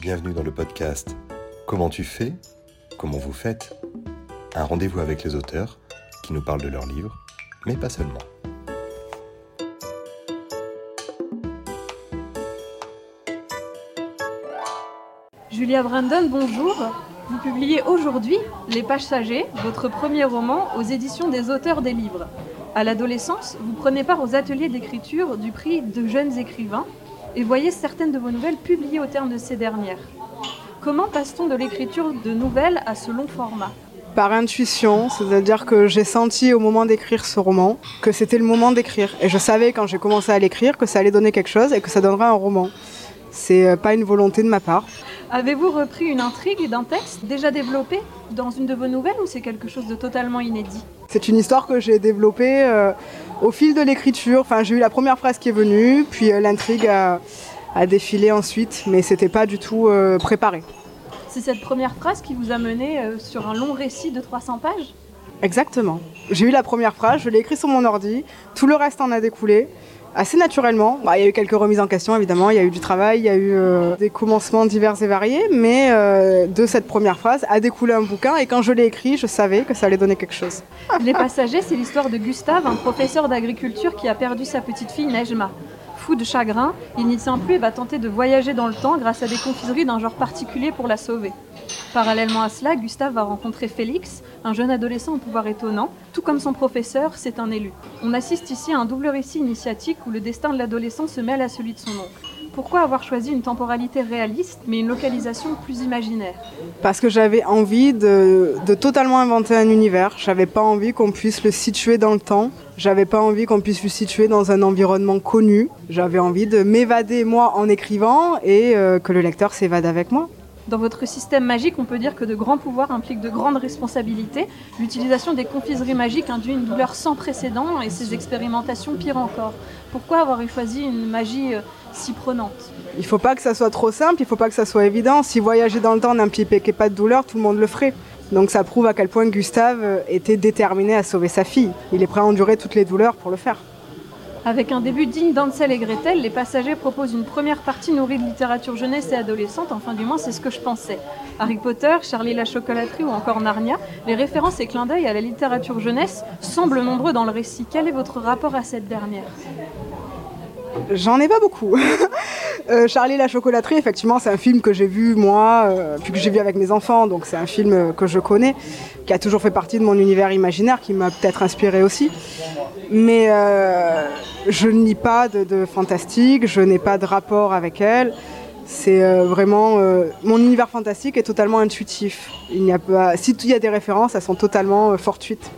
Bienvenue dans le podcast Comment tu fais Comment vous faites Un rendez-vous avec les auteurs qui nous parlent de leurs livres, mais pas seulement. Julia Brandon, bonjour. Vous publiez aujourd'hui Les Passagers, votre premier roman, aux éditions des auteurs des livres. À l'adolescence, vous prenez part aux ateliers d'écriture du prix de jeunes écrivains et voyez certaines de vos nouvelles publiées au terme de ces dernières. Comment passe-t-on de l'écriture de nouvelles à ce long format? Par intuition, c'est-à-dire que j'ai senti au moment d'écrire ce roman que c'était le moment d'écrire. Et je savais quand j'ai commencé à l'écrire que ça allait donner quelque chose et que ça donnerait un roman. C'est euh, pas une volonté de ma part. Avez-vous repris une intrigue d'un texte déjà développé dans une de vos nouvelles ou c'est quelque chose de totalement inédit C'est une histoire que j'ai développée euh, au fil de l'écriture. Enfin, j'ai eu la première phrase qui est venue, puis euh, l'intrigue a, défilé ensuite, mais c'était pas du tout préparé. C'est cette première phrase qui vous a mené sur un long récit de 300 pages? Exactement. J'ai eu la première phrase, je l'ai écrit sur mon ordi, tout le reste en a découlé assez naturellement. Bah, il y a eu quelques remises en question, évidemment. Il y a eu du travail, il y a eu euh, des commencements divers et variés. Mais euh, de cette première phrase a découlé un bouquin. Et quand je l'ai écrit, je savais que ça allait donner quelque chose. Les Passagers, c'est l'histoire de Gustave, un professeur d'agriculture qui a perdu sa petite fille Nejma. Fou de chagrin, il n'y tient plus et va tenter de voyager dans le temps grâce à des confiseries d'un genre particulier pour la sauver. Parallèlement à cela, Gustave va rencontrer Félix, un jeune adolescent au pouvoir étonnant. Tout comme son professeur, c'est un élu. On assiste ici à un double récit initiatique où le destin de l'adolescent se mêle à celui de son oncle. Pourquoi avoir choisi une temporalité réaliste mais une localisation plus imaginaire? Parce que j'avais envie de, totalement inventer un univers. J'avais pas envie qu'on puisse le situer dans le temps. J'avais pas envie qu'on puisse le situer dans un environnement connu. J'avais envie de m'évader moi en écrivant et euh, que le lecteur s'évade avec moi. Dans votre système magique, on peut dire que de grands pouvoirs impliquent de grandes responsabilités. L'utilisation des confiseries magiques induit une douleur sans précédent et ces expérimentations pire encore. Pourquoi avoir choisi une magie euh, si prenante? Il ne faut pas que ça soit trop simple, il ne faut pas que ça soit évident. Si voyager dans le temps n'impliquait pas de douleur, tout le monde le ferait. Donc ça prouve à quel point Gustave euh, était déterminé à sauver sa fille. Il est prêt à endurer toutes les douleurs pour le faire. Avec un début digne d'Ansel et Gretel, les passagers proposent une première partie nourrie de littérature jeunesse et adolescente, enfin du moins c'est ce que je pensais. Harry Potter, Charlie la chocolaterie ou encore Narnia, les références et clins d'œil à la littérature jeunesse semblent nombreux dans le récit. Quel est votre rapport à cette dernière? J'en ai pas beaucoup. Euh, Charlie la chocolaterie, effectivement, c'est un film que j'ai vu moi, euh, puis que j'ai vu avec mes enfants, donc c'est un film que je connais, qui a toujours fait partie de mon univers imaginaire, qui m'a peut-être inspiré aussi. Mais euh, je ne lis pas de, fantastique, je n'ai pas de rapport avec elle. C'est vraiment mon univers fantastique est totalement intuitif. Il n'y a pas, si il y a des références, elles sont totalement fortuites.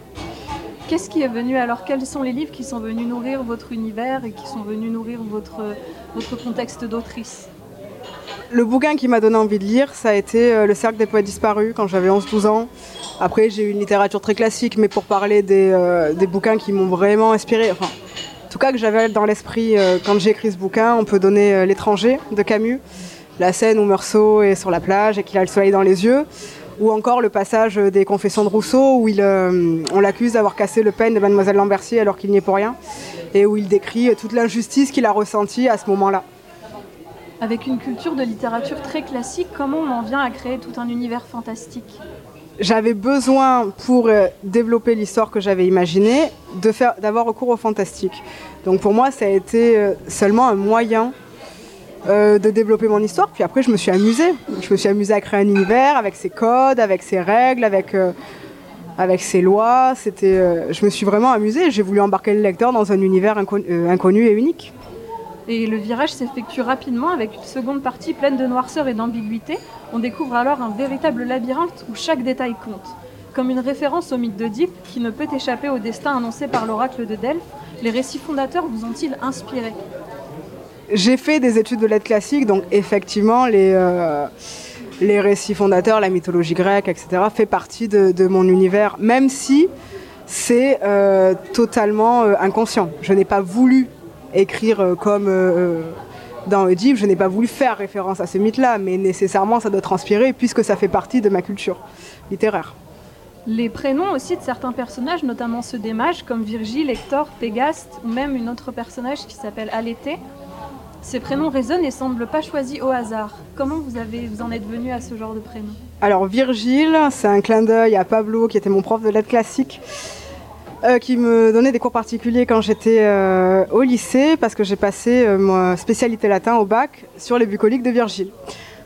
Qu'est-ce qui est venu alors? Quels sont les livres qui sont venus nourrir votre univers et qui sont venus nourrir votre, votre contexte d'autrice? Le bouquin qui m'a donné envie de lire, ça a été euh, Le Cercle des poètes disparus quand j'avais 11-12 ans. Après, j'ai eu une littérature très classique, mais pour parler des, euh, des bouquins qui m'ont vraiment inspiré, enfin, tout cas que j'avais dans l'esprit euh, quand j'ai écrit ce bouquin, on peut donner L'étranger de Camus, la scène où Meursault est sur la plage et qu'il a le soleil dans les yeux. Ou encore le passage des Confessions de Rousseau où il, euh, on l'accuse d'avoir cassé le peigne de Mademoiselle Lambercy alors qu'il n'y est pour rien, et où il décrit toute l'injustice qu'il a ressentie à ce moment-là. Avec une culture de littérature très classique, comment on en vient à créer tout un univers fantastique? J'avais besoin, pour euh, développer l'histoire que j'avais imaginée, d'avoir recours au fantastique. Donc pour moi, ça a été euh, seulement un moyen euh, de développer mon histoire. Puis après, je me suis amusée. Je me suis amusée à créer un univers avec ses codes, avec ses règles, avec, avec ses lois. C'était, je me suis vraiment amusée. J'ai voulu embarquer le lecteur dans un univers inconnu, et unique. Et le virage s'effectue rapidement avec une seconde partie pleine de noirceur et d'ambiguïté. On découvre alors un véritable labyrinthe où chaque détail compte. Comme une référence au mythe d'Oedipe qui ne peut échapper au destin annoncé par l'oracle de Delphes, les récits fondateurs vous ont-ils inspiré? J'ai fait des études de lettres classiques, donc effectivement, les, euh, les récits fondateurs, la mythologie grecque, etc., fait partie de, mon univers, même si c'est euh, totalement euh, inconscient. Je n'ai pas voulu écrire comme dans Oedipe, je n'ai pas voulu faire référence à ce mythe-là, mais nécessairement ça doit transpirer puisque ça fait partie de ma culture littéraire. Les prénoms aussi de certains personnages, notamment ceux des mages, comme Virgile, Hector, Pégaste, ou même une autre personnage qui s'appelle Aléthée, Ces prénoms résonnent et semblent pas choisis au hasard. Comment vous, avez, vous en êtes venu à ce genre de prénom Alors Virgile, c'est un clin d'œil à Pablo qui était mon prof de lettres classiques. Euh, qui me donnait des cours particuliers quand j'étais euh, au lycée parce que j'ai passé euh, ma spécialité latin au bac sur les bucoliques de Virgile.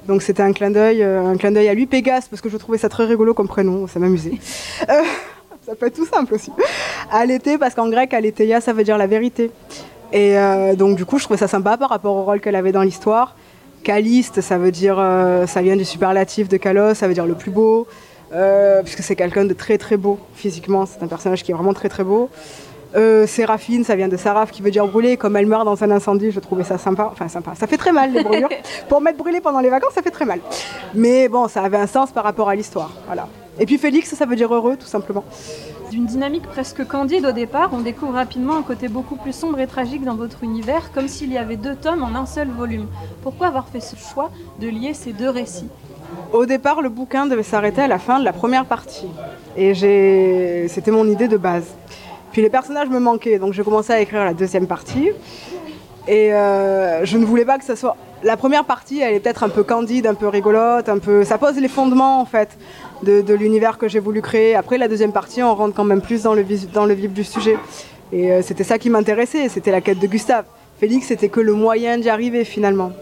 Donc c'était un clin d'œil, euh, un clin d'œil à lui, Pégase, parce que je trouvais ça très rigolo comme prénom, ça m'amusait. Ça peut être tout simple aussi. Aléthée, parce qu'en grec, Alétheia, ça veut dire la vérité. Et donc du coup, je trouvais ça sympa par rapport au rôle qu'elle avait dans l'histoire. Caliste, ça veut dire, ça vient du superlatif de Kalos, ça veut dire le plus beau, euh, puisque c'est quelqu'un de très très beau physiquement. C'est un personnage qui est vraiment très très beau. Euh, Séraphine, ça vient de Saraf qui veut dire brûler. Comme elle meurt dans un incendie, je trouvais ça sympa. Enfin, sympa. Ça fait très mal les brûlures. Pour m'être brûlé pendant les vacances, ça fait très mal. Mais bon, ça avait un sens par rapport à l'histoire. Voilà. Et puis Félix, ça veut dire heureux, tout simplement. D'une dynamique presque candide au départ, on découvre rapidement un côté beaucoup plus sombre et tragique dans votre univers, comme s'il y avait deux tomes en un seul volume. Pourquoi avoir fait ce choix de lier ces deux récits? Au départ, le bouquin devait s'arrêter à la fin de la première partie. Et c'était mon idée de base. Puis les personnages me manquaient, donc j'ai commencé à écrire la deuxième partie. Et euh, je ne voulais pas que ça soit. La première partie, elle est peut-être un peu candide, un peu rigolote, un peu. Ça pose les fondements en fait de, l'univers que j'ai voulu créer. Après, la deuxième partie, on rentre quand même plus dans le, vis- dans le vif du sujet. Et euh, c'était ça qui m'intéressait, c'était la quête de Gustave. Félix, c'était que le moyen d'y arriver finalement.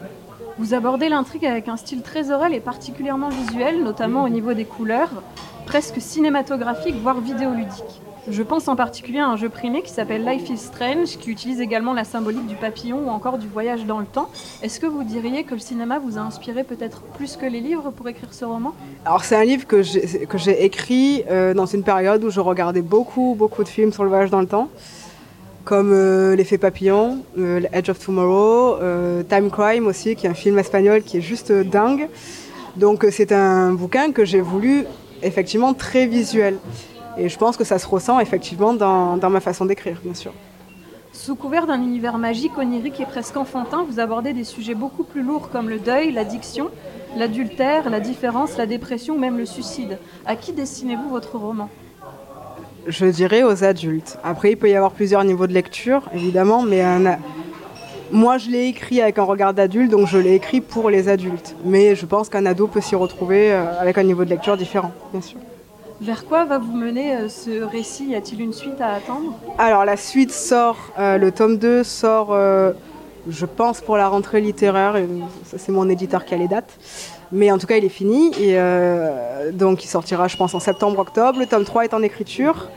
Vous abordez l'intrigue avec un style très oral et particulièrement visuel, notamment au niveau des couleurs, presque cinématographique, voire vidéoludique. Je pense en particulier à un jeu primé qui s'appelle Life is Strange, qui utilise également la symbolique du papillon ou encore du voyage dans le temps. Est-ce que vous diriez que le cinéma vous a inspiré peut-être plus que les livres pour écrire ce roman? Alors c'est un livre que j'ai écrit euh, dans une période où je regardais beaucoup, beaucoup de films sur le voyage dans le temps, comme euh, L'effet papillon, euh, Edge of Tomorrow, euh, Time Crime aussi, qui est un film espagnol qui est juste euh, dingue. Donc c'est un bouquin que j'ai voulu effectivement très visuel. Et je pense que ça se ressent effectivement dans, dans ma façon d'écrire, bien sûr. Sous couvert d'un univers magique, onirique et presque enfantin, vous abordez des sujets beaucoup plus lourds comme le deuil, l'addiction, l'adultère, la différence, la dépression ou même le suicide. À qui destinez-vous votre roman? Je dirais aux adultes. Après, il peut y avoir plusieurs niveaux de lecture, évidemment, mais un a- moi, je l'ai écrit avec un regard d'adulte, donc je l'ai écrit pour les adultes. Mais je pense qu'un ado peut s'y retrouver euh, avec un niveau de lecture différent, bien sûr. Vers quoi va vous mener euh, ce récit? Y a-t-il une suite à attendre? Alors, la suite sort, euh, le tome 2 sort, euh, je pense, pour la rentrée littéraire. et ça, c'est mon éditeur qui a les dates. Mais en tout cas, il est fini. Euh, donc, il sortira, je pense, en septembre-octobre. Le tome 3 est en écriture.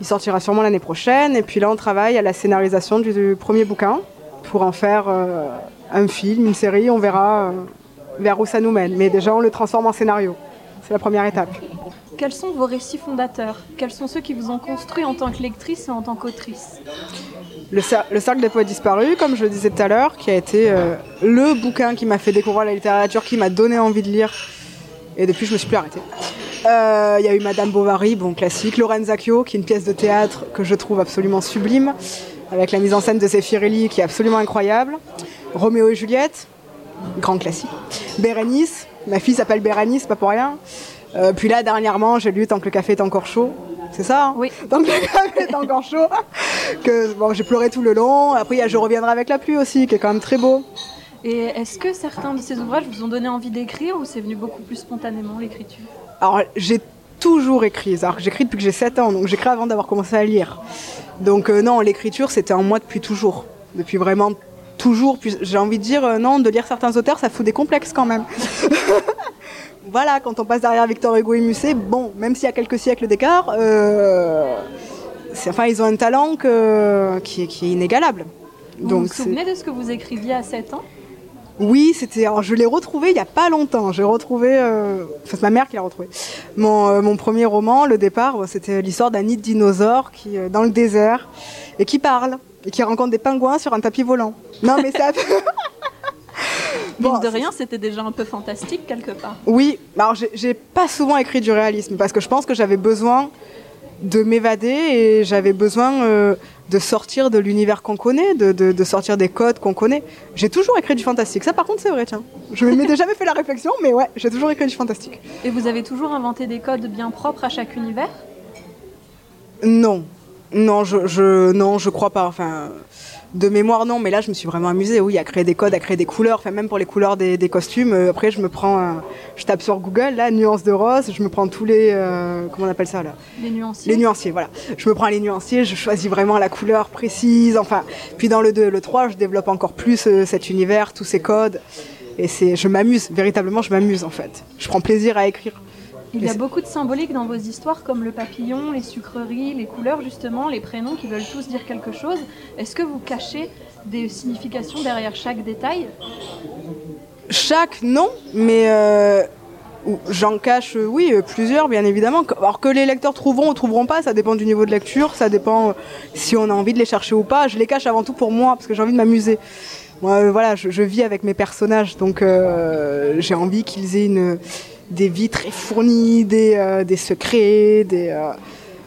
Il sortira sûrement l'année prochaine. Et puis là, on travaille à la scénarisation du, du premier bouquin pour en faire euh, un film, une série. On verra euh, vers où ça nous mène. Mais déjà, on le transforme en scénario. C'est la première étape. Quels sont vos récits fondateurs? Quels sont ceux qui vous ont construit en tant que lectrice et en tant qu'autrice? Le, cer- le cercle des poètes disparus, comme je le disais tout à l'heure, qui a été euh, le bouquin qui m'a fait découvrir la littérature, qui m'a donné envie de lire. Et depuis, je me suis plus arrêtée. Euh, Il y a eu Madame Bovary, bon classique. Lorenzacchio, qui est une pièce de théâtre que je trouve absolument sublime, avec la mise en scène de Zeffirelli, qui est absolument incroyable. Roméo et Juliette, grand classique. Bérénice, ma fille s'appelle Bérénice, pas pour rien. Euh, puis là, dernièrement, j'ai lu Tant que le café est encore chaud. C'est ça hein Oui. Tant que le café est encore chaud. Que, bon, j'ai pleuré tout le long. Après, il y a Je reviendrai avec la pluie aussi, qui est quand même très beau. Et est-ce que certains de ces ouvrages vous ont donné envie d'écrire ou c'est venu beaucoup plus spontanément l'écriture? Alors, j'ai toujours écrit. Alors, j'écris depuis que j'ai 7 ans, donc j'écris avant d'avoir commencé à lire. Donc, euh, non, l'écriture, c'était en moi depuis toujours. Depuis vraiment toujours. Puis, j'ai envie de dire, euh, non, de lire certains auteurs, ça fout des complexes quand même. voilà, quand on passe derrière Victor Hugo et Musset, bon, même s'il y a quelques siècles d'écart, euh, enfin, ils ont un talent que- qui, est, qui est inégalable. Vous vous souvenez de ce que vous écriviez à 7 ans? Oui, c'était. Alors, je l'ai retrouvé il n'y a pas longtemps. J'ai retrouvé. euh, Enfin, c'est ma mère qui l'a retrouvé. Mon, euh, mon premier roman, le départ, c'était l'histoire d'un nid de dinosaures qui, euh, dans le désert et qui parle et qui rencontre des pingouins sur un tapis volant. Non, mais ça. Mine Bon, de rien, c'était déjà un peu fantastique quelque part. Oui, alors j'ai- pas souvent écrit du réalisme parce que je pense que j'avais besoin de m'évader et j'avais besoin euh, de sortir de l'univers qu'on connaît, de, de- de sortir des codes qu'on connaît. J'ai toujours écrit du fantastique, ça par contre c'est vrai, tiens. Je ne m'étais jamais fait la réflexion, mais ouais, j'ai toujours écrit du fantastique. Et vous avez toujours inventé des codes bien propres à chaque univers? Non. Non, je, je, non, je crois pas. Enfin, de mémoire, non, mais là, je me suis vraiment amusée, oui, à créer des codes, à créer des couleurs, enfin, même pour les couleurs des, des costumes. Euh, après, je me prends, je tape sur Google, là, nuances de rose, je me prends tous les, euh, comment on appelle ça, là? Les nuanciers Les nuanciers, voilà. Je me prends les nuanciers, je choisis vraiment la couleur précise, enfin. Puis dans le 2 et le 3, je développe encore plus euh, cet univers, tous ces codes. Et c'est, je m'amuse, véritablement, je m'amuse, en fait. Je prends plaisir à écrire. Il y a beaucoup de symboliques dans vos histoires, comme le papillon, les sucreries, les couleurs, justement, les prénoms qui veulent tous dire quelque chose. Est-ce que vous cachez des significations derrière chaque détail? Chaque, non, mais euh, j'en cache, euh, oui, euh, plusieurs, bien évidemment. Alors que les lecteurs trouveront ou trouveront pas, ça dépend du niveau de lecture, ça dépend si on a envie de les chercher ou pas. Je les cache avant tout pour moi, parce que j'ai envie de m'amuser. Moi, voilà, je, je vis avec mes personnages, donc euh, j'ai envie qu'ils aient une, des vies très fournies, des, euh, des secrets, des, euh,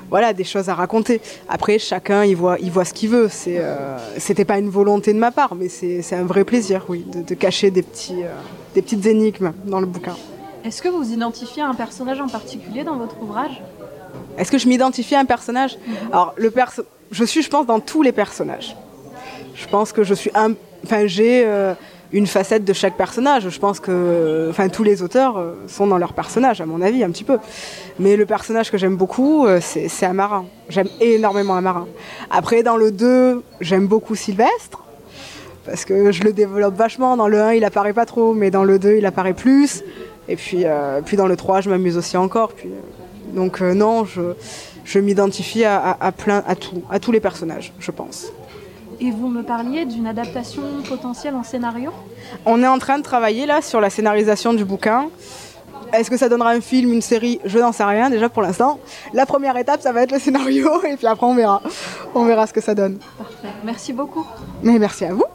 voilà, des choses à raconter. Après, chacun, il voit, il voit ce qu'il veut. C'est, euh, c'était pas une volonté de ma part, mais c'est, c'est un vrai plaisir, oui, de, de cacher des, petits, euh, des petites énigmes dans le bouquin. Est-ce que vous identifiez un personnage en particulier dans votre ouvrage? Est-ce que je m'identifie à un personnage? Alors, le perso je suis, je pense, dans tous les personnages. Je pense que je suis un. Enfin, j'ai une facette de chaque personnage. Je pense que. Enfin, tous les auteurs euh, sont dans leur personnage, à mon avis, un petit peu. Mais le personnage que j'aime beaucoup, euh, c'est Amarin. J'aime énormément Amarin. Après, dans le 2, j'aime beaucoup Sylvestre. Parce que je le développe vachement. Dans le 1, il apparaît pas trop, mais dans le 2, il apparaît plus. Et puis, euh, puis dans le 3, je m'amuse aussi encore. Puis, donc, non, je, je m'identifie à- à plein, à tout, à tous les personnages, je pense. Et vous me parliez d'une adaptation potentielle en scénario On est en train de travailler là sur la scénarisation du bouquin. Est-ce que ça donnera un film, une série? Je n'en sais rien déjà pour l'instant. La première étape, ça va être le scénario et puis après on verra. On verra ce que ça donne. Parfait. Merci beaucoup. Mais merci à vous.